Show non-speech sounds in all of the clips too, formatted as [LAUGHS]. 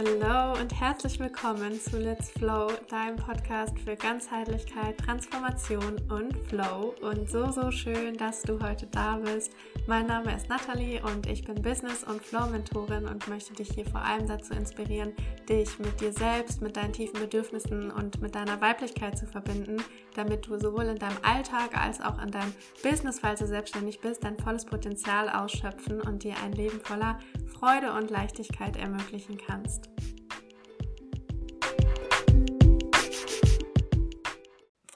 Hallo und herzlich willkommen zu Let's Flow, deinem Podcast für Ganzheitlichkeit, Transformation und Flow. Und so, so schön, dass du heute da bist. Mein Name ist Nathalie und ich bin Business- und Flow-Mentorin und möchte dich hier vor allem dazu inspirieren, dich mit dir selbst, mit deinen tiefen Bedürfnissen und mit deiner Weiblichkeit zu verbinden, damit du sowohl in deinem Alltag als auch in deinem Business, falls du selbstständig bist, dein volles Potenzial ausschöpfen und dir ein Leben voller Freude und Leichtigkeit ermöglichen kannst.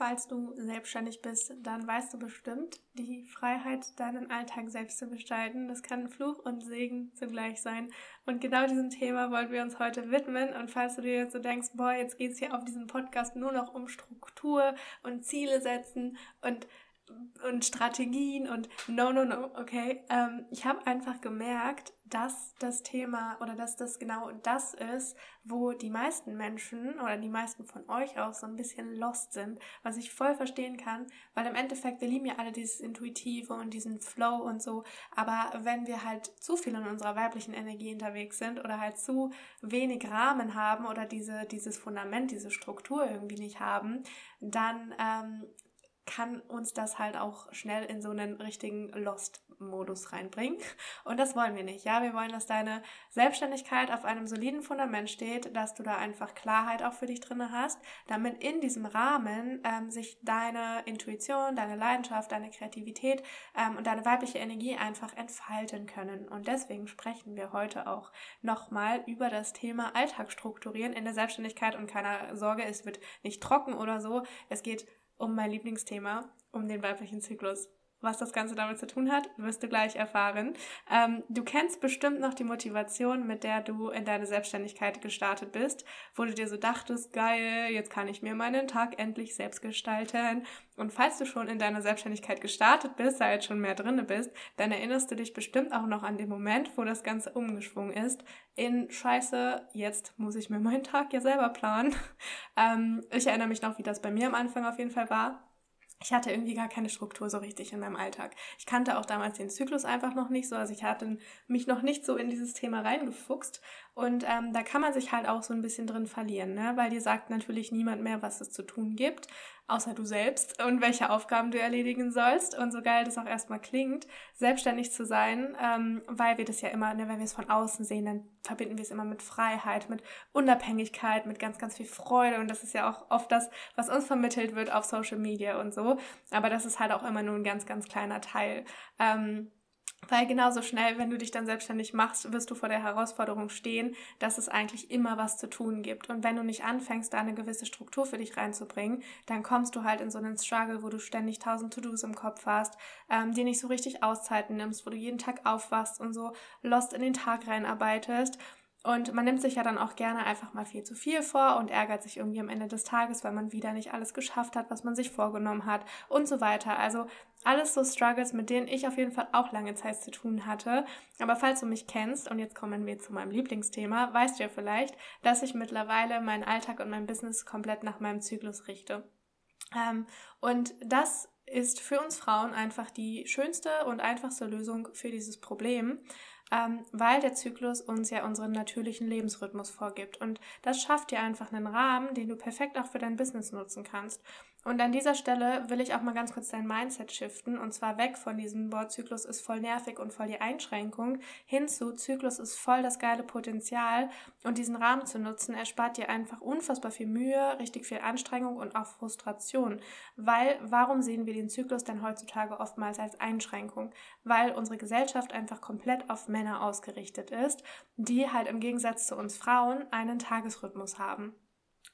Falls du selbstständig bist, dann weißt du bestimmt, die Freiheit, deinen Alltag selbst zu gestalten, das kann Fluch und Segen zugleich sein. Und genau diesem Thema wollen wir uns heute widmen. Und falls du dir jetzt so denkst, boah, jetzt geht es hier auf diesem Podcast nur noch um Struktur und Ziele setzen und und Strategien und no, no, no, okay. Ähm, ich habe einfach gemerkt, dass das Thema oder dass das genau das ist, wo die meisten Menschen oder die meisten von euch auch so ein bisschen lost sind, was ich voll verstehen kann, weil im Endeffekt, wir lieben ja alle dieses Intuitive und diesen Flow und so, aber wenn wir halt zu viel in unserer weiblichen Energie unterwegs sind oder halt zu wenig Rahmen haben oder diese, dieses Fundament, diese Struktur irgendwie nicht haben, dann ähm, kann uns das halt auch schnell in so einen richtigen Lost-Modus reinbringen. Und das wollen wir nicht. Ja, wir wollen, dass deine Selbstständigkeit auf einem soliden Fundament steht, dass du da einfach Klarheit auch für dich drinne hast, damit in diesem Rahmen ähm, sich deine Intuition, deine Leidenschaft, deine Kreativität ähm, und deine weibliche Energie einfach entfalten können. Und deswegen sprechen wir heute auch nochmal über das Thema Alltag strukturieren in der Selbstständigkeit und keine Sorge, es wird nicht trocken oder so. Es geht um mein Lieblingsthema, um den weiblichen Zyklus. Was das Ganze damit zu tun hat, wirst du gleich erfahren. Ähm, du kennst bestimmt noch die Motivation, mit der du in deine Selbstständigkeit gestartet bist, wo du dir so dachtest, geil, jetzt kann ich mir meinen Tag endlich selbst gestalten. Und falls du schon in deiner Selbstständigkeit gestartet bist, da jetzt schon mehr drinne bist, dann erinnerst du dich bestimmt auch noch an den Moment, wo das Ganze umgeschwungen ist in Scheiße, jetzt muss ich mir meinen Tag ja selber planen. [LAUGHS] Ähm, ich erinnere mich noch, wie das bei mir am Anfang auf jeden Fall war ich hatte irgendwie gar keine Struktur so richtig in meinem Alltag. Ich kannte auch damals den Zyklus einfach noch nicht so, also ich hatte mich noch nicht so in dieses Thema reingefuchst und ähm, da kann man sich halt auch so ein bisschen drin verlieren, ne? weil dir sagt natürlich niemand mehr, was es zu tun gibt, außer du selbst und welche Aufgaben du erledigen sollst. Und so geil das auch erstmal klingt, selbstständig zu sein, ähm, weil wir das ja immer, ne, wenn wir es von außen sehen, dann verbinden wir es immer mit Freiheit, mit Unabhängigkeit, mit ganz, ganz viel Freude. Und das ist ja auch oft das, was uns vermittelt wird auf Social Media und so. Aber das ist halt auch immer nur ein ganz, ganz kleiner Teil. Ähm, weil genauso schnell, wenn du dich dann selbstständig machst, wirst du vor der Herausforderung stehen, dass es eigentlich immer was zu tun gibt. Und wenn du nicht anfängst, da eine gewisse Struktur für dich reinzubringen, dann kommst du halt in so einen Struggle, wo du ständig tausend To-Dos im Kopf hast, ähm, dir nicht so richtig Auszeiten nimmst, wo du jeden Tag aufwachst und so lost in den Tag reinarbeitest. Und man nimmt sich ja dann auch gerne einfach mal viel zu viel vor und ärgert sich irgendwie am Ende des Tages, weil man wieder nicht alles geschafft hat, was man sich vorgenommen hat und so weiter. Also alles so Struggles, mit denen ich auf jeden Fall auch lange Zeit zu tun hatte. Aber falls du mich kennst, und jetzt kommen wir zu meinem Lieblingsthema, weißt du ja vielleicht, dass ich mittlerweile meinen Alltag und mein Business komplett nach meinem Zyklus richte. Ähm, und das ist für uns Frauen einfach die schönste und einfachste Lösung für dieses Problem ähm, weil der Zyklus uns ja unseren natürlichen Lebensrhythmus vorgibt. Und das schafft dir einfach einen Rahmen, den du perfekt auch für dein Business nutzen kannst. Und an dieser Stelle will ich auch mal ganz kurz dein Mindset shiften und zwar weg von diesem Wort Zyklus ist voll nervig und voll die Einschränkung hin zu Zyklus ist voll das geile Potenzial und diesen Rahmen zu nutzen erspart dir einfach unfassbar viel Mühe, richtig viel Anstrengung und auch Frustration. Weil warum sehen wir den Zyklus denn heutzutage oftmals als Einschränkung? Weil unsere Gesellschaft einfach komplett auf Männer ausgerichtet ist, die halt im Gegensatz zu uns Frauen einen Tagesrhythmus haben.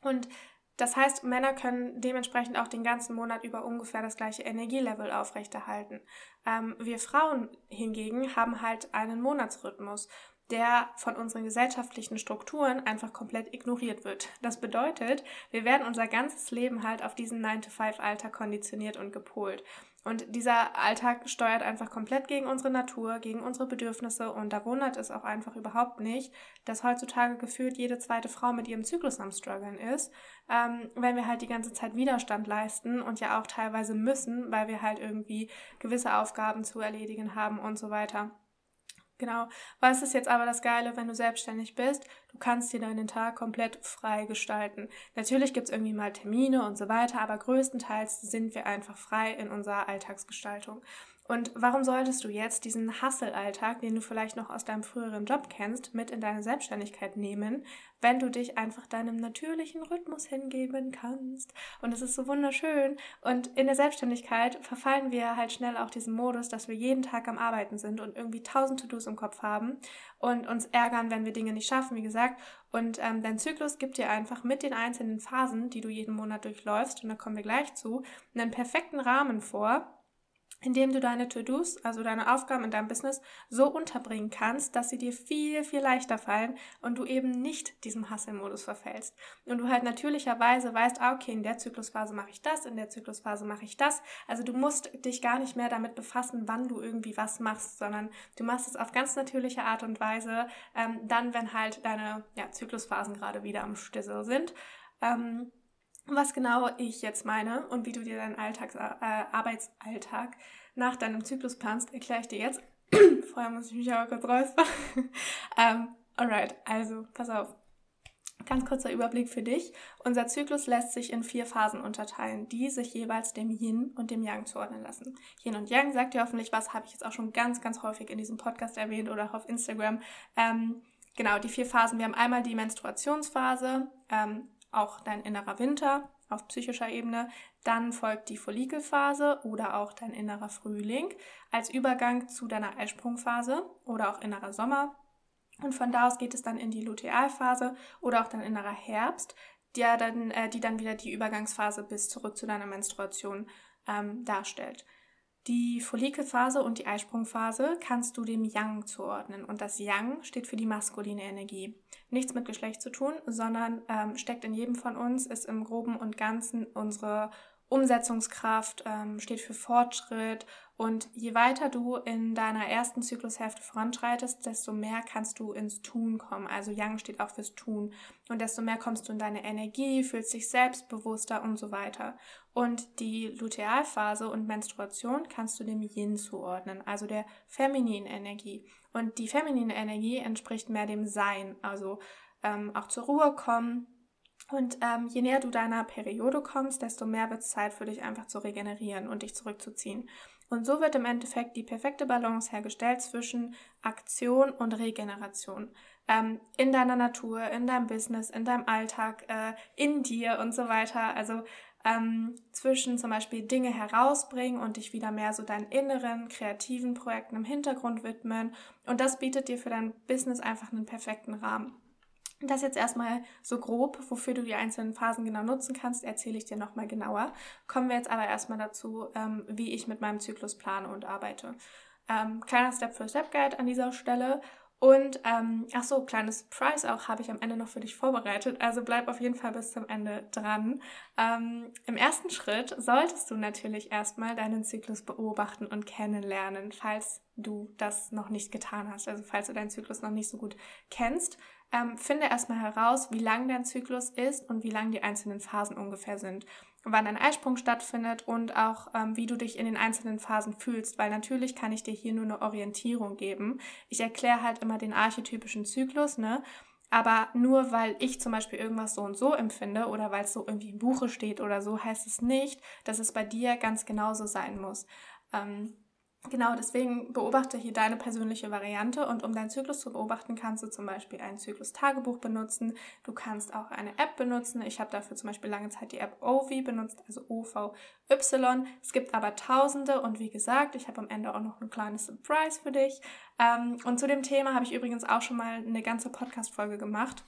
Und das heißt, Männer können dementsprechend auch den ganzen Monat über ungefähr das gleiche Energielevel aufrechterhalten. Ähm, wir Frauen hingegen haben halt einen Monatsrhythmus der von unseren gesellschaftlichen Strukturen einfach komplett ignoriert wird. Das bedeutet, wir werden unser ganzes Leben halt auf diesen 9-to-5-Alltag konditioniert und gepolt. Und dieser Alltag steuert einfach komplett gegen unsere Natur, gegen unsere Bedürfnisse und da wundert es auch einfach überhaupt nicht, dass heutzutage gefühlt jede zweite Frau mit ihrem Zyklus am struggeln ist, ähm, wenn wir halt die ganze Zeit Widerstand leisten und ja auch teilweise müssen, weil wir halt irgendwie gewisse Aufgaben zu erledigen haben und so weiter. Genau. Was ist jetzt aber das Geile, wenn du selbstständig bist? Du kannst dir deinen Tag komplett frei gestalten. Natürlich gibt es irgendwie mal Termine und so weiter, aber größtenteils sind wir einfach frei in unserer Alltagsgestaltung. Und warum solltest du jetzt diesen Hustle-Alltag, den du vielleicht noch aus deinem früheren Job kennst, mit in deine Selbstständigkeit nehmen, wenn du dich einfach deinem natürlichen Rhythmus hingeben kannst? Und es ist so wunderschön. Und in der Selbstständigkeit verfallen wir halt schnell auch diesen Modus, dass wir jeden Tag am Arbeiten sind und irgendwie tausend To-Dos im Kopf haben und uns ärgern, wenn wir Dinge nicht schaffen, wie gesagt. Und ähm, dein Zyklus gibt dir einfach mit den einzelnen Phasen, die du jeden Monat durchläufst, und da kommen wir gleich zu, einen perfekten Rahmen vor indem du deine To-Dos, also deine Aufgaben in deinem Business, so unterbringen kannst, dass sie dir viel, viel leichter fallen und du eben nicht diesem Hustle-Modus verfällst. Und du halt natürlicherweise weißt, ah, okay, in der Zyklusphase mache ich das, in der Zyklusphase mache ich das. Also du musst dich gar nicht mehr damit befassen, wann du irgendwie was machst, sondern du machst es auf ganz natürliche Art und Weise, ähm, dann, wenn halt deine ja, Zyklusphasen gerade wieder am Stissel sind. Ähm, was genau ich jetzt meine und wie du dir deinen Alltags, äh, Arbeitsalltag nach deinem Zyklus planst, erkläre ich dir jetzt. [CLEARS THROAT] Vorher muss ich mich aber kurz räuspern. [LAUGHS] ähm, alright, also pass auf. Ganz kurzer Überblick für dich. Unser Zyklus lässt sich in vier Phasen unterteilen, die sich jeweils dem Yin und dem Yang zuordnen lassen. Yin und Yang sagt dir hoffentlich was, habe ich jetzt auch schon ganz, ganz häufig in diesem Podcast erwähnt oder auch auf Instagram. Ähm, genau, die vier Phasen. Wir haben einmal die Menstruationsphase, ähm, auch dein innerer Winter auf psychischer Ebene. Dann folgt die Follikelphase oder auch dein innerer Frühling als Übergang zu deiner Eisprungphase oder auch innerer Sommer. Und von da aus geht es dann in die Lutealphase oder auch dein innerer Herbst, die dann, äh, die dann wieder die Übergangsphase bis zurück zu deiner Menstruation ähm, darstellt. Die Follikelphase und die Eisprungphase kannst du dem Yang zuordnen und das Yang steht für die maskuline Energie. Nichts mit Geschlecht zu tun, sondern ähm, steckt in jedem von uns, ist im groben und ganzen unsere Umsetzungskraft, ähm, steht für Fortschritt und je weiter du in deiner ersten Zyklushälfte voranschreitest, desto mehr kannst du ins Tun kommen. Also Yang steht auch fürs Tun und desto mehr kommst du in deine Energie, fühlst dich selbstbewusster und so weiter. Und die Lutealphase und Menstruation kannst du dem Yin zuordnen, also der femininen Energie. Und die feminine Energie entspricht mehr dem Sein, also ähm, auch zur Ruhe kommen, und ähm, je näher du deiner Periode kommst, desto mehr wird es Zeit für dich einfach zu regenerieren und dich zurückzuziehen. Und so wird im Endeffekt die perfekte Balance hergestellt zwischen Aktion und Regeneration. Ähm, in deiner Natur, in deinem Business, in deinem Alltag, äh, in dir und so weiter. Also ähm, zwischen zum Beispiel Dinge herausbringen und dich wieder mehr so deinen inneren, kreativen Projekten im Hintergrund widmen. Und das bietet dir für dein Business einfach einen perfekten Rahmen. Das jetzt erstmal so grob, wofür du die einzelnen Phasen genau nutzen kannst, erzähle ich dir nochmal genauer. Kommen wir jetzt aber erstmal dazu, ähm, wie ich mit meinem Zyklus plane und arbeite. Ähm, kleiner Step-für-Step-Guide an dieser Stelle. Und, ähm, ach so, kleines Price auch habe ich am Ende noch für dich vorbereitet. Also bleib auf jeden Fall bis zum Ende dran. Ähm, Im ersten Schritt solltest du natürlich erstmal deinen Zyklus beobachten und kennenlernen, falls du das noch nicht getan hast. Also falls du deinen Zyklus noch nicht so gut kennst ähm, finde erstmal heraus, wie lang dein Zyklus ist und wie lang die einzelnen Phasen ungefähr sind. Wann ein Eisprung stattfindet und auch ähm, wie du dich in den einzelnen Phasen fühlst, weil natürlich kann ich dir hier nur eine Orientierung geben. Ich erkläre halt immer den archetypischen Zyklus, ne? Aber nur weil ich zum Beispiel irgendwas so und so empfinde oder weil es so irgendwie im Buche steht oder so, heißt es nicht, dass es bei dir ganz genauso sein muss. Ähm, Genau, deswegen beobachte hier deine persönliche Variante und um deinen Zyklus zu beobachten, kannst du zum Beispiel ein Zyklus-Tagebuch benutzen. Du kannst auch eine App benutzen. Ich habe dafür zum Beispiel lange Zeit die App OVI benutzt, also OVY. Es gibt aber Tausende und wie gesagt, ich habe am Ende auch noch ein kleines Surprise für dich. Ähm, und zu dem Thema habe ich übrigens auch schon mal eine ganze Podcast-Folge gemacht,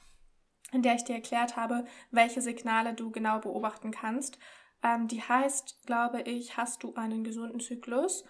in der ich dir erklärt habe, welche Signale du genau beobachten kannst. Ähm, die heißt, glaube ich, hast du einen gesunden Zyklus?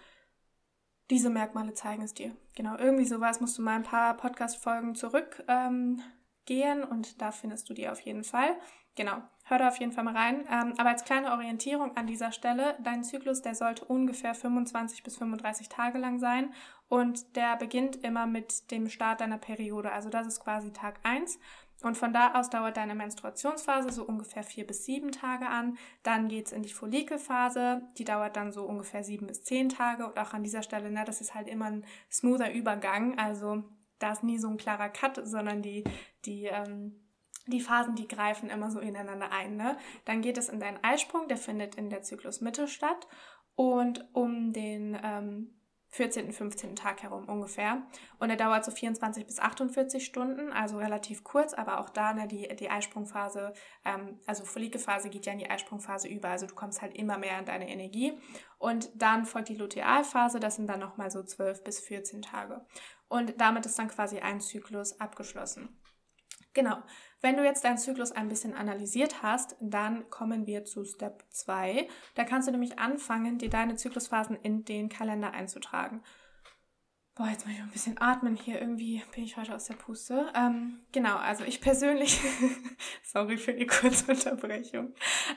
Diese Merkmale zeigen es dir. Genau, irgendwie sowas musst du mal ein paar Podcast-Folgen zurückgehen ähm, und da findest du die auf jeden Fall. Genau, hör da auf jeden Fall mal rein. Ähm, aber als kleine Orientierung an dieser Stelle, dein Zyklus, der sollte ungefähr 25 bis 35 Tage lang sein und der beginnt immer mit dem Start deiner Periode. Also das ist quasi Tag 1 Und von da aus dauert deine Menstruationsphase so ungefähr vier bis sieben Tage an. Dann geht es in die Follikelphase. Die dauert dann so ungefähr sieben bis zehn Tage. Und auch an dieser Stelle, ne, das ist halt immer ein smoother Übergang. Also da ist nie so ein klarer Cut, sondern die, die, ähm, die Phasen, die greifen immer so ineinander ein. Ne? Dann geht es in deinen Eisprung, der findet in der Zyklusmitte statt. Und um den ähm, 14., 15. Tag herum ungefähr. Und er dauert so 24 bis 48 Stunden, also relativ kurz, aber auch da ne, die, die Eisprungphase, ähm, also Follikelphase geht ja in die Eisprungphase über, also du kommst halt immer mehr in deine Energie. Und dann folgt die Lutealphase, das sind dann nochmal so 12 bis 14 Tage. Und damit ist dann quasi ein Zyklus abgeschlossen. Genau. Wenn du jetzt deinen Zyklus ein bisschen analysiert hast, dann kommen wir zu Step 2. Da kannst du nämlich anfangen, dir deine Zyklusphasen in den Kalender einzutragen. Boah, jetzt muss ich ein bisschen atmen hier. Irgendwie bin ich heute aus der Puste. Ähm, genau, also ich persönlich, [LAUGHS] sorry für die kurze Unterbrechung.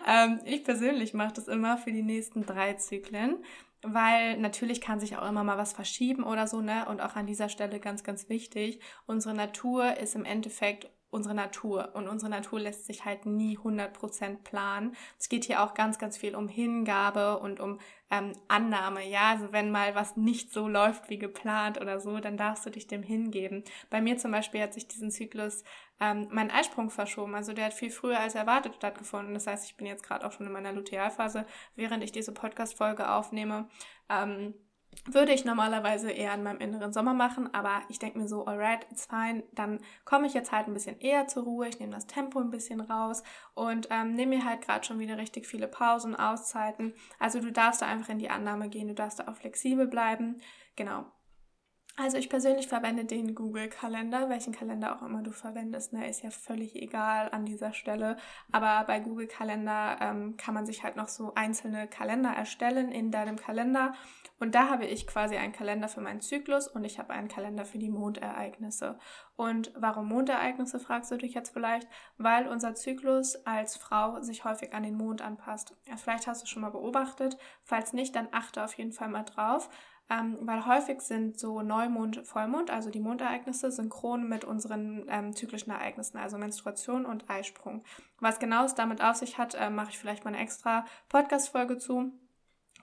Ähm, ich persönlich mache das immer für die nächsten drei Zyklen, weil natürlich kann sich auch immer mal was verschieben oder so, ne? Und auch an dieser Stelle ganz, ganz wichtig. Unsere Natur ist im Endeffekt unsere Natur. Und unsere Natur lässt sich halt nie 100% planen. Es geht hier auch ganz, ganz viel um Hingabe und um ähm, Annahme. Ja, also wenn mal was nicht so läuft wie geplant oder so, dann darfst du dich dem hingeben. Bei mir zum Beispiel hat sich diesen Zyklus ähm, mein Eisprung verschoben. Also der hat viel früher als erwartet stattgefunden. Das heißt, ich bin jetzt gerade auch schon in meiner Lutealphase, während ich diese Podcast-Folge aufnehme. Ähm, würde ich normalerweise eher an meinem inneren Sommer machen, aber ich denke mir so, alright, it's fine, dann komme ich jetzt halt ein bisschen eher zur Ruhe, ich nehme das Tempo ein bisschen raus und ähm, nehme mir halt gerade schon wieder richtig viele Pausen, Auszeiten. Also du darfst da einfach in die Annahme gehen, du darfst da auch flexibel bleiben. Genau. Also ich persönlich verwende den Google-Kalender, welchen Kalender auch immer du verwendest, ne, ist ja völlig egal an dieser Stelle. Aber bei Google-Kalender ähm, kann man sich halt noch so einzelne Kalender erstellen in deinem Kalender und da habe ich quasi einen Kalender für meinen Zyklus und ich habe einen Kalender für die Mondereignisse. Und warum Mondereignisse, fragst du dich jetzt vielleicht? Weil unser Zyklus als Frau sich häufig an den Mond anpasst. Vielleicht hast du schon mal beobachtet. Falls nicht, dann achte auf jeden Fall mal drauf. Ähm, weil häufig sind so Neumond, Vollmond, also die Mondereignisse, synchron mit unseren ähm, zyklischen Ereignissen, also Menstruation und Eisprung. Was genau es damit auf sich hat, äh, mache ich vielleicht mal eine extra Podcast-Folge zu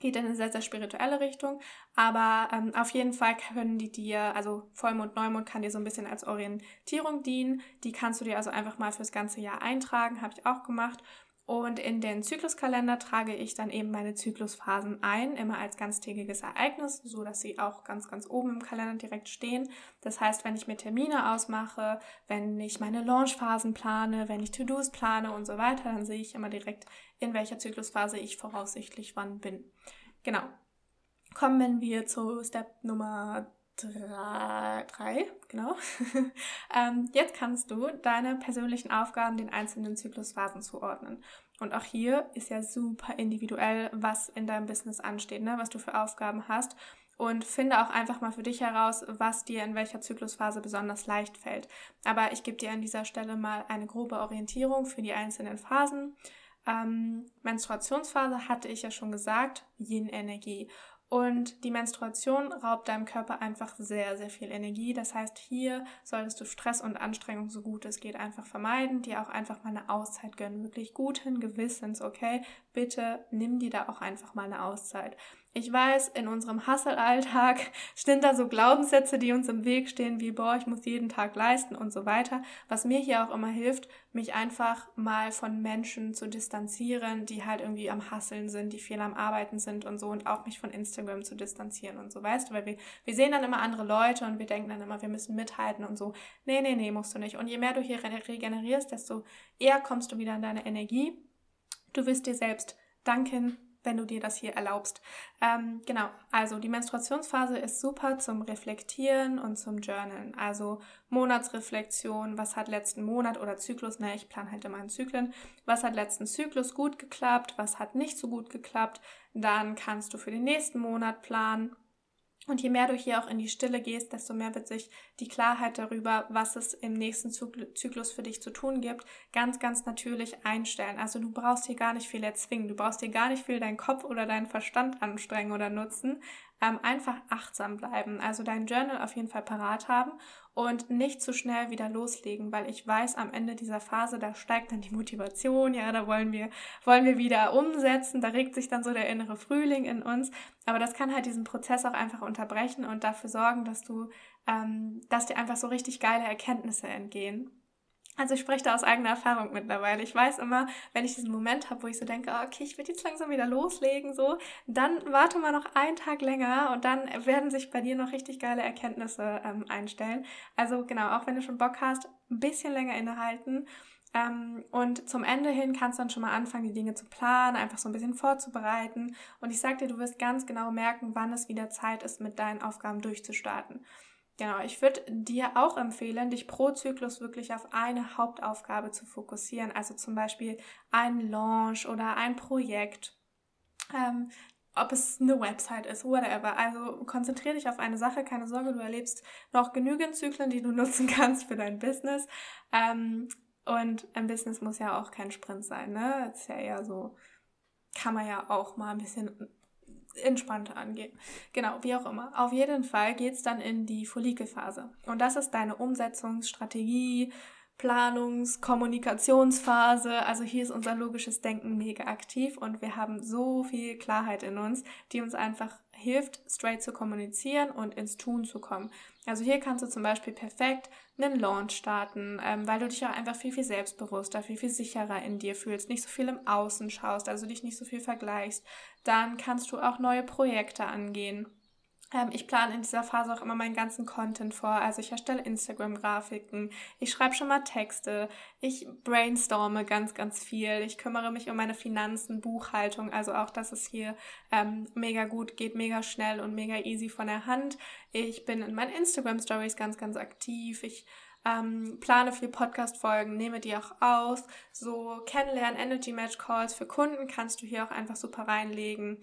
geht in eine sehr, sehr spirituelle Richtung. Aber ähm, auf jeden Fall können die dir, also Vollmond, Neumond kann dir so ein bisschen als Orientierung dienen. Die kannst du dir also einfach mal fürs ganze Jahr eintragen, habe ich auch gemacht. Und in den Zykluskalender trage ich dann eben meine Zyklusphasen ein, immer als ganztägiges Ereignis, so dass sie auch ganz, ganz oben im Kalender direkt stehen. Das heißt, wenn ich mir Termine ausmache, wenn ich meine Launchphasen plane, wenn ich To-Dos plane und so weiter, dann sehe ich immer direkt, in welcher Zyklusphase ich voraussichtlich wann bin. Genau. Kommen wir zu Step Nummer drei, drei genau. [LAUGHS] ähm, jetzt kannst du deine persönlichen Aufgaben den einzelnen Zyklusphasen zuordnen. Und auch hier ist ja super individuell, was in deinem Business ansteht, ne? was du für Aufgaben hast. Und finde auch einfach mal für dich heraus, was dir in welcher Zyklusphase besonders leicht fällt. Aber ich gebe dir an dieser Stelle mal eine grobe Orientierung für die einzelnen Phasen. Ähm, Menstruationsphase hatte ich ja schon gesagt, Yin-Energie. Und die Menstruation raubt deinem Körper einfach sehr, sehr viel Energie. Das heißt, hier solltest du Stress und Anstrengung so gut es geht einfach vermeiden, dir auch einfach mal eine Auszeit gönnen. Wirklich guten Gewissens, okay? Bitte nimm dir da auch einfach mal eine Auszeit. Ich weiß, in unserem Hustle-Alltag [LAUGHS] sind da so Glaubenssätze, die uns im Weg stehen, wie, boah, ich muss jeden Tag leisten und so weiter. Was mir hier auch immer hilft, mich einfach mal von Menschen zu distanzieren, die halt irgendwie am Hasseln sind, die viel am Arbeiten sind und so und auch mich von Instagram zu distanzieren und so, weißt du, weil wir, wir sehen dann immer andere Leute und wir denken dann immer, wir müssen mithalten und so. Nee, nee, nee, musst du nicht. Und je mehr du hier regenerierst, desto eher kommst du wieder in deine Energie. Du wirst dir selbst danken, wenn du dir das hier erlaubst. Ähm, genau, also die Menstruationsphase ist super zum Reflektieren und zum Journalen. Also Monatsreflexion, was hat letzten Monat oder Zyklus, ne, ich plane halt immer einen Zyklen, was hat letzten Zyklus gut geklappt, was hat nicht so gut geklappt. Dann kannst du für den nächsten Monat planen und je mehr du hier auch in die Stille gehst, desto mehr wird sich die Klarheit darüber, was es im nächsten Zyklus für dich zu tun gibt, ganz, ganz natürlich einstellen. Also du brauchst hier gar nicht viel erzwingen. Du brauchst hier gar nicht viel deinen Kopf oder deinen Verstand anstrengen oder nutzen. Ähm, einfach achtsam bleiben. Also dein Journal auf jeden Fall parat haben und nicht zu schnell wieder loslegen, weil ich weiß, am Ende dieser Phase, da steigt dann die Motivation, ja, da wollen wir, wollen wir wieder umsetzen, da regt sich dann so der innere Frühling in uns. Aber das kann halt diesen Prozess auch einfach unterbrechen und dafür sorgen, dass du, ähm, dass dir einfach so richtig geile Erkenntnisse entgehen. Also ich spreche da aus eigener Erfahrung mittlerweile. Ich weiß immer, wenn ich diesen Moment habe, wo ich so denke, ah, okay, ich will jetzt langsam wieder loslegen, so, dann warte mal noch einen Tag länger und dann werden sich bei dir noch richtig geile Erkenntnisse ähm, einstellen. Also genau, auch wenn du schon Bock hast, ein bisschen länger innehalten. Ähm, und zum Ende hin kannst du dann schon mal anfangen, die Dinge zu planen, einfach so ein bisschen vorzubereiten. Und ich sag dir, du wirst ganz genau merken, wann es wieder Zeit ist, mit deinen Aufgaben durchzustarten. Genau, ich würde dir auch empfehlen, dich pro Zyklus wirklich auf eine Hauptaufgabe zu fokussieren. Also zum Beispiel ein Launch oder ein Projekt. Ähm, ob es eine Website ist, whatever. Also konzentriere dich auf eine Sache, keine Sorge, du erlebst noch genügend Zyklen, die du [LAUGHS] nutzen kannst für dein Business. Ähm, und ein Business muss ja auch kein Sprint sein, ne? Das ist ja eher so, kann man ja auch mal ein bisschen entspannter angehen. Genau, wie auch immer. Auf jeden Fall geht es dann in die Follikelphase. Und das ist deine Umsetzungsstrategie, Planungs-, Kommunikationsphase. Also hier ist unser logisches Denken mega aktiv und wir haben so viel Klarheit in uns, die uns einfach hilft, straight zu kommunizieren und ins Tun zu kommen. Also hier kannst du zum Beispiel perfekt einen Launch starten, ähm, weil du dich auch einfach viel, viel selbstbewusster, viel, viel sicherer in dir fühlst, nicht so viel im Außen schaust, also dich nicht so viel vergleichst. Dann kannst du auch neue Projekte angehen. Ähm, ich plane in dieser Phase auch immer meinen ganzen Content vor. Also ich erstelle Instagram-Grafiken, ich schreibe schon mal Texte, ich brainstorme ganz, ganz viel. Ich kümmere mich um meine Finanzen, Buchhaltung. Also auch das ist hier ähm, mega gut, geht mega schnell und mega easy von der Hand. Ich bin in meinen Instagram-Stories ganz, ganz aktiv. Ich ähm, plane viel Podcast-Folgen, nehme die auch aus. So Kennenlernen, Energy Match Calls für Kunden kannst du hier auch einfach super reinlegen.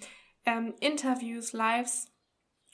Ähm, Interviews, Lives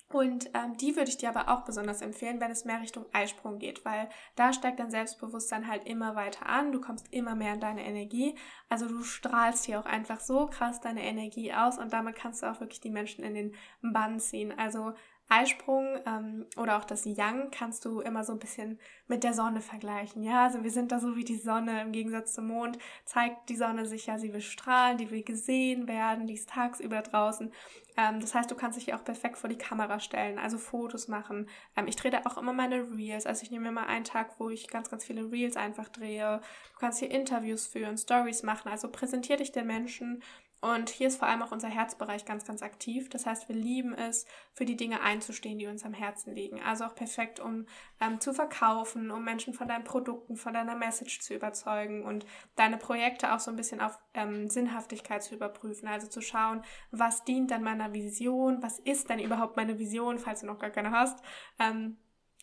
und ähm, die würde ich dir aber auch besonders empfehlen, wenn es mehr Richtung Eisprung geht, weil da steigt dein Selbstbewusstsein halt immer weiter an, du kommst immer mehr in deine Energie. Also du strahlst hier auch einfach so krass deine Energie aus und damit kannst du auch wirklich die Menschen in den Bann ziehen. Also Eisprung ähm, oder auch das Yang kannst du immer so ein bisschen mit der Sonne vergleichen. Ja, also wir sind da so wie die Sonne im Gegensatz zum Mond. Zeigt die Sonne sich ja, sie will strahlen, die will gesehen werden, die ist tagsüber draußen. Ähm, das heißt, du kannst dich hier auch perfekt vor die Kamera stellen, also Fotos machen. Ähm, ich drehe da auch immer meine Reels. Also ich nehme mal einen Tag, wo ich ganz, ganz viele Reels einfach drehe. Du kannst hier Interviews führen, Stories machen. Also präsentiere dich den Menschen und hier ist vor allem auch unser Herzbereich ganz, ganz aktiv. Das heißt, wir lieben es, für die Dinge einzustehen, die uns am Herzen liegen. Also auch perfekt, um ähm, zu verkaufen, um Menschen von deinen Produkten, von deiner Message zu überzeugen und deine Projekte auch so ein bisschen auf ähm, Sinnhaftigkeit zu überprüfen. Also zu schauen, was dient dann meiner Vision, was ist denn überhaupt meine Vision, falls du noch gar keine hast. Ähm,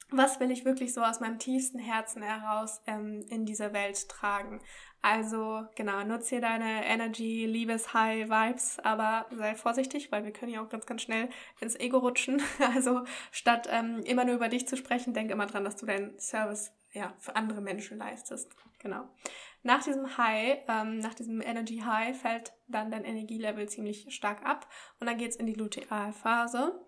was will ich wirklich so aus meinem tiefsten Herzen heraus ähm, in dieser Welt tragen? Also genau, nutze hier deine Energy, Liebes, High Vibes, aber sei vorsichtig, weil wir können ja auch ganz, ganz schnell ins Ego rutschen. [LAUGHS] Also statt ähm, immer nur über dich zu sprechen, denk immer dran, dass du deinen Service ja für andere Menschen leistest. Genau. Nach diesem High, ähm, nach diesem Energy High fällt dann dein Energielevel ziemlich stark ab und dann geht's in die Lutealphase.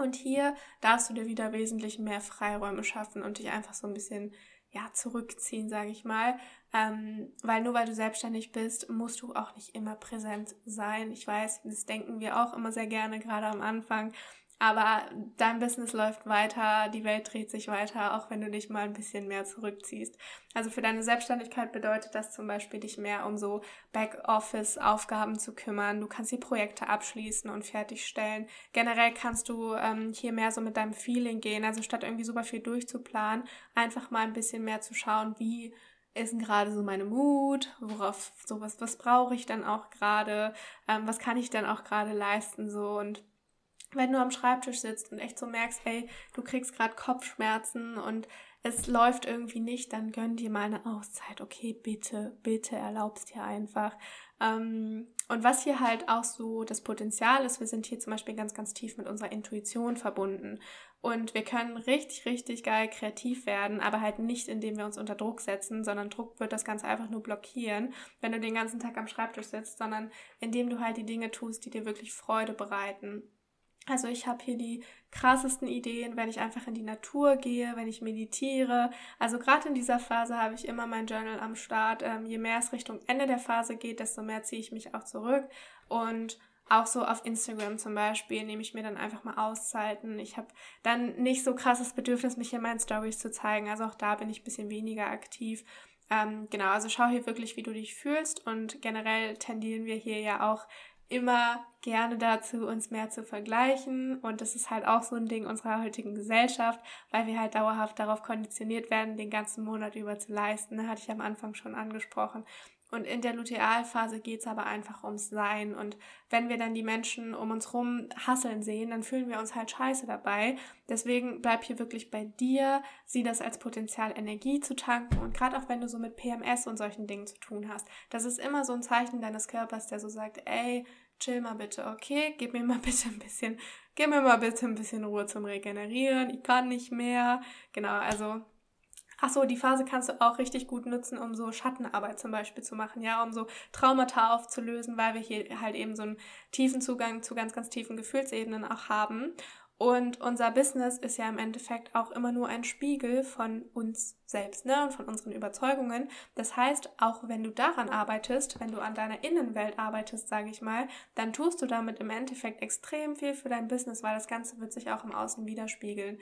Und hier darfst du dir wieder wesentlich mehr Freiräume schaffen und dich einfach so ein bisschen ja, zurückziehen, sage ich mal. Ähm, weil nur weil du selbstständig bist, musst du auch nicht immer präsent sein. Ich weiß, das denken wir auch immer sehr gerne, gerade am Anfang. Aber dein Business läuft weiter, die Welt dreht sich weiter, auch wenn du dich mal ein bisschen mehr zurückziehst. Also für deine Selbstständigkeit bedeutet das zum Beispiel, dich mehr um so Backoffice-Aufgaben zu kümmern. Du kannst die Projekte abschließen und fertigstellen. Generell kannst du ähm, hier mehr so mit deinem Feeling gehen. Also statt irgendwie super viel durchzuplanen, einfach mal ein bisschen mehr zu schauen, wie ist gerade so meine Mut, worauf sowas, was brauche ich dann auch gerade, ähm, was kann ich dann auch gerade leisten so und wenn du am Schreibtisch sitzt und echt so merkst, hey, du kriegst gerade Kopfschmerzen und es läuft irgendwie nicht, dann gönn dir mal eine Auszeit. Okay, bitte, bitte erlaubst dir einfach. Ähm, und was hier halt auch so das Potenzial ist, wir sind hier zum Beispiel ganz, ganz tief mit unserer Intuition verbunden. Und wir können richtig, richtig geil kreativ werden, aber halt nicht, indem wir uns unter Druck setzen, sondern Druck wird das Ganze einfach nur blockieren, wenn du den ganzen Tag am Schreibtisch sitzt, sondern indem du halt die Dinge tust, die dir wirklich Freude bereiten. Also ich habe hier die krassesten Ideen, wenn ich einfach in die Natur gehe, wenn ich meditiere. Also gerade in dieser Phase habe ich immer mein Journal am Start. Ähm, je mehr es Richtung Ende der Phase geht, desto mehr ziehe ich mich auch zurück. Und auch so auf Instagram zum Beispiel nehme ich mir dann einfach mal Auszeiten. Ich habe dann nicht so krasses Bedürfnis, mich in meinen Stories zu zeigen. Also auch da bin ich ein bisschen weniger aktiv. Ähm, genau, also schau hier wirklich, wie du dich fühlst. Und generell tendieren wir hier ja auch immer gerne dazu, uns mehr zu vergleichen. Und das ist halt auch so ein Ding unserer heutigen Gesellschaft, weil wir halt dauerhaft darauf konditioniert werden, den ganzen Monat über zu leisten. Hatte ich am Anfang schon angesprochen. Und in der Lutealphase geht's aber einfach ums Sein. Und wenn wir dann die Menschen um uns rum hasseln sehen, dann fühlen wir uns halt scheiße dabei. Deswegen bleib hier wirklich bei dir, sieh das als Potenzial, Energie zu tanken. Und gerade auch wenn du so mit PMS und solchen Dingen zu tun hast, das ist immer so ein Zeichen deines Körpers, der so sagt, ey, chill mal bitte, okay? Gib mir mal [LAUGHS] bitte ein bisschen, gib mir mal bitte ein bisschen Ruhe zum Regenerieren. Ich kann nicht mehr. Genau, also Ach so, die Phase kannst du auch richtig gut nutzen, um so Schattenarbeit zum Beispiel zu machen, ja, um so Traumata aufzulösen, weil wir hier halt eben so einen tiefen Zugang zu ganz, ganz tiefen Gefühlsebenen auch haben. Und unser Business ist ja im Endeffekt auch immer nur ein Spiegel von uns selbst, ne, und von unseren Überzeugungen. Das heißt, auch wenn du daran arbeitest, wenn du an deiner Innenwelt arbeitest, sage ich mal, dann tust du damit im Endeffekt extrem viel für dein Business, weil das Ganze wird sich auch im Außen widerspiegeln.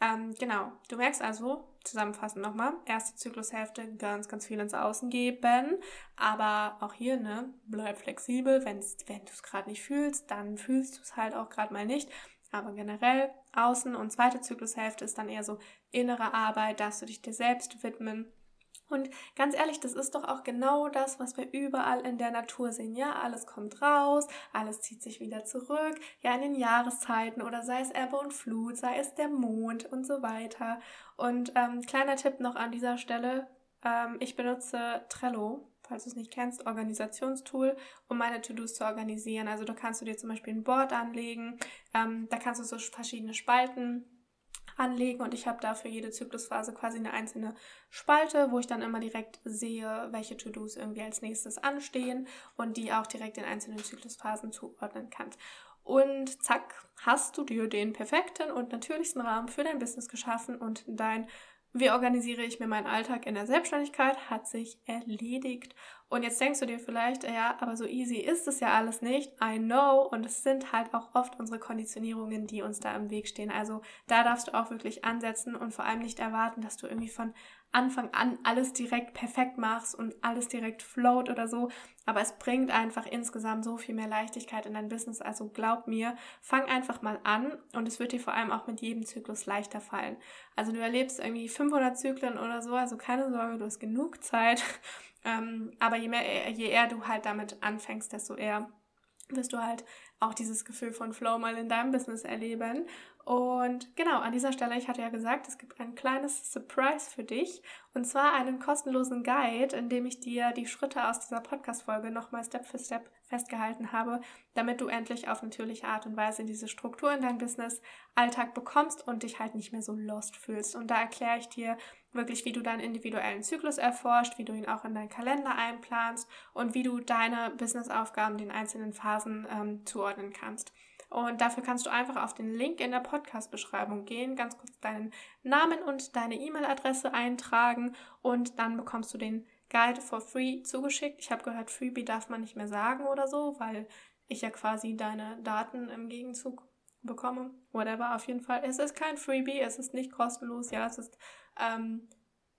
Ähm, genau, du merkst also, zusammenfassend nochmal, erste Zyklushälfte ganz, ganz viel ins Außen geben, aber auch hier, ne, bleib flexibel, wenn's, wenn du es gerade nicht fühlst, dann fühlst du es halt auch gerade mal nicht, aber generell Außen- und zweite Zyklushälfte ist dann eher so innere Arbeit, darfst du dich dir selbst widmen, und ganz ehrlich, das ist doch auch genau das, was wir überall in der Natur sehen. Ja, alles kommt raus, alles zieht sich wieder zurück. Ja, in den Jahreszeiten oder sei es Ebbe und Flut, sei es der Mond und so weiter. Und ähm, kleiner Tipp noch an dieser Stelle. Ähm, ich benutze Trello, falls du es nicht kennst, Organisationstool, um meine To-Dos zu organisieren. Also da kannst du dir zum Beispiel ein Board anlegen. Ähm, da kannst du so verschiedene Spalten anlegen und ich habe da für jede Zyklusphase quasi eine einzelne Spalte, wo ich dann immer direkt sehe, welche To-Dos irgendwie als nächstes anstehen und die auch direkt in einzelnen Zyklusphasen zuordnen kann. Und zack, hast du dir den perfekten und natürlichsten Rahmen für dein Business geschaffen und dein wie organisiere ich mir meinen Alltag in der Selbstständigkeit? Hat sich erledigt. Und jetzt denkst du dir vielleicht, ja, aber so easy ist es ja alles nicht. I know. Und es sind halt auch oft unsere Konditionierungen, die uns da im Weg stehen. Also da darfst du auch wirklich ansetzen und vor allem nicht erwarten, dass du irgendwie von Anfang an alles direkt perfekt machst und alles direkt float oder so. Aber es bringt einfach insgesamt so viel mehr Leichtigkeit in dein Business. Also glaub mir, fang einfach mal an und es wird dir vor allem auch mit jedem Zyklus leichter fallen. Also du erlebst irgendwie 500 Zyklen oder so, also keine Sorge, du hast genug Zeit. Ähm, aber je, mehr, je eher du halt damit anfängst, desto eher wirst du halt auch dieses Gefühl von Flow mal in deinem Business erleben. Und genau, an dieser Stelle, ich hatte ja gesagt, es gibt ein kleines Surprise für dich. Und zwar einen kostenlosen Guide, in dem ich dir die Schritte aus dieser Podcast-Folge nochmal Step für Step festgehalten habe, damit du endlich auf natürliche Art und Weise diese Struktur in deinem Business-Alltag bekommst und dich halt nicht mehr so lost fühlst. Und da erkläre ich dir wirklich, wie du deinen individuellen Zyklus erforscht, wie du ihn auch in deinen Kalender einplanst und wie du deine Business-Aufgaben den einzelnen Phasen ähm, zuordnen kannst. Und dafür kannst du einfach auf den Link in der Podcast-Beschreibung gehen, ganz kurz deinen Namen und deine E-Mail-Adresse eintragen und dann bekommst du den Guide for free zugeschickt. Ich habe gehört, Freebie darf man nicht mehr sagen oder so, weil ich ja quasi deine Daten im Gegenzug bekomme. Whatever, auf jeden Fall. Es ist kein Freebie, es ist nicht kostenlos, ja, es ist ähm,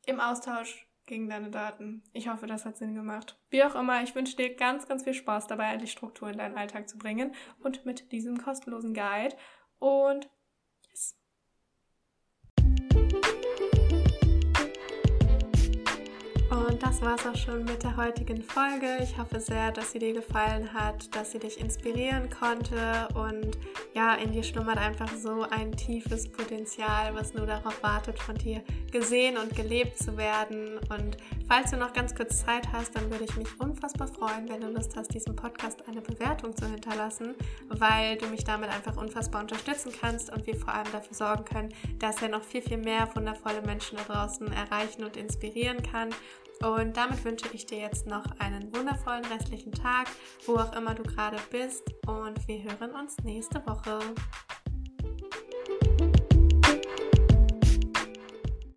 im Austausch gegen deine Daten. Ich hoffe, das hat Sinn gemacht. Wie auch immer, ich wünsche dir ganz, ganz viel Spaß dabei, endlich Struktur in deinen Alltag zu bringen und mit diesem kostenlosen Guide. Und Und das war es auch schon mit der heutigen Folge. Ich hoffe sehr, dass sie dir gefallen hat, dass sie dich inspirieren konnte und ja, in dir schlummert einfach so ein tiefes Potenzial, was nur darauf wartet, von dir gesehen und gelebt zu werden. Und falls du noch ganz kurz Zeit hast, dann würde ich mich unfassbar freuen, wenn du Lust hast, diesem Podcast eine Bewertung zu hinterlassen, weil du mich damit einfach unfassbar unterstützen kannst und wir vor allem dafür sorgen können, dass er noch viel, viel mehr wundervolle Menschen da draußen erreichen und inspirieren kann. Und damit wünsche ich dir jetzt noch einen wundervollen restlichen Tag, wo auch immer du gerade bist. Und wir hören uns nächste Woche.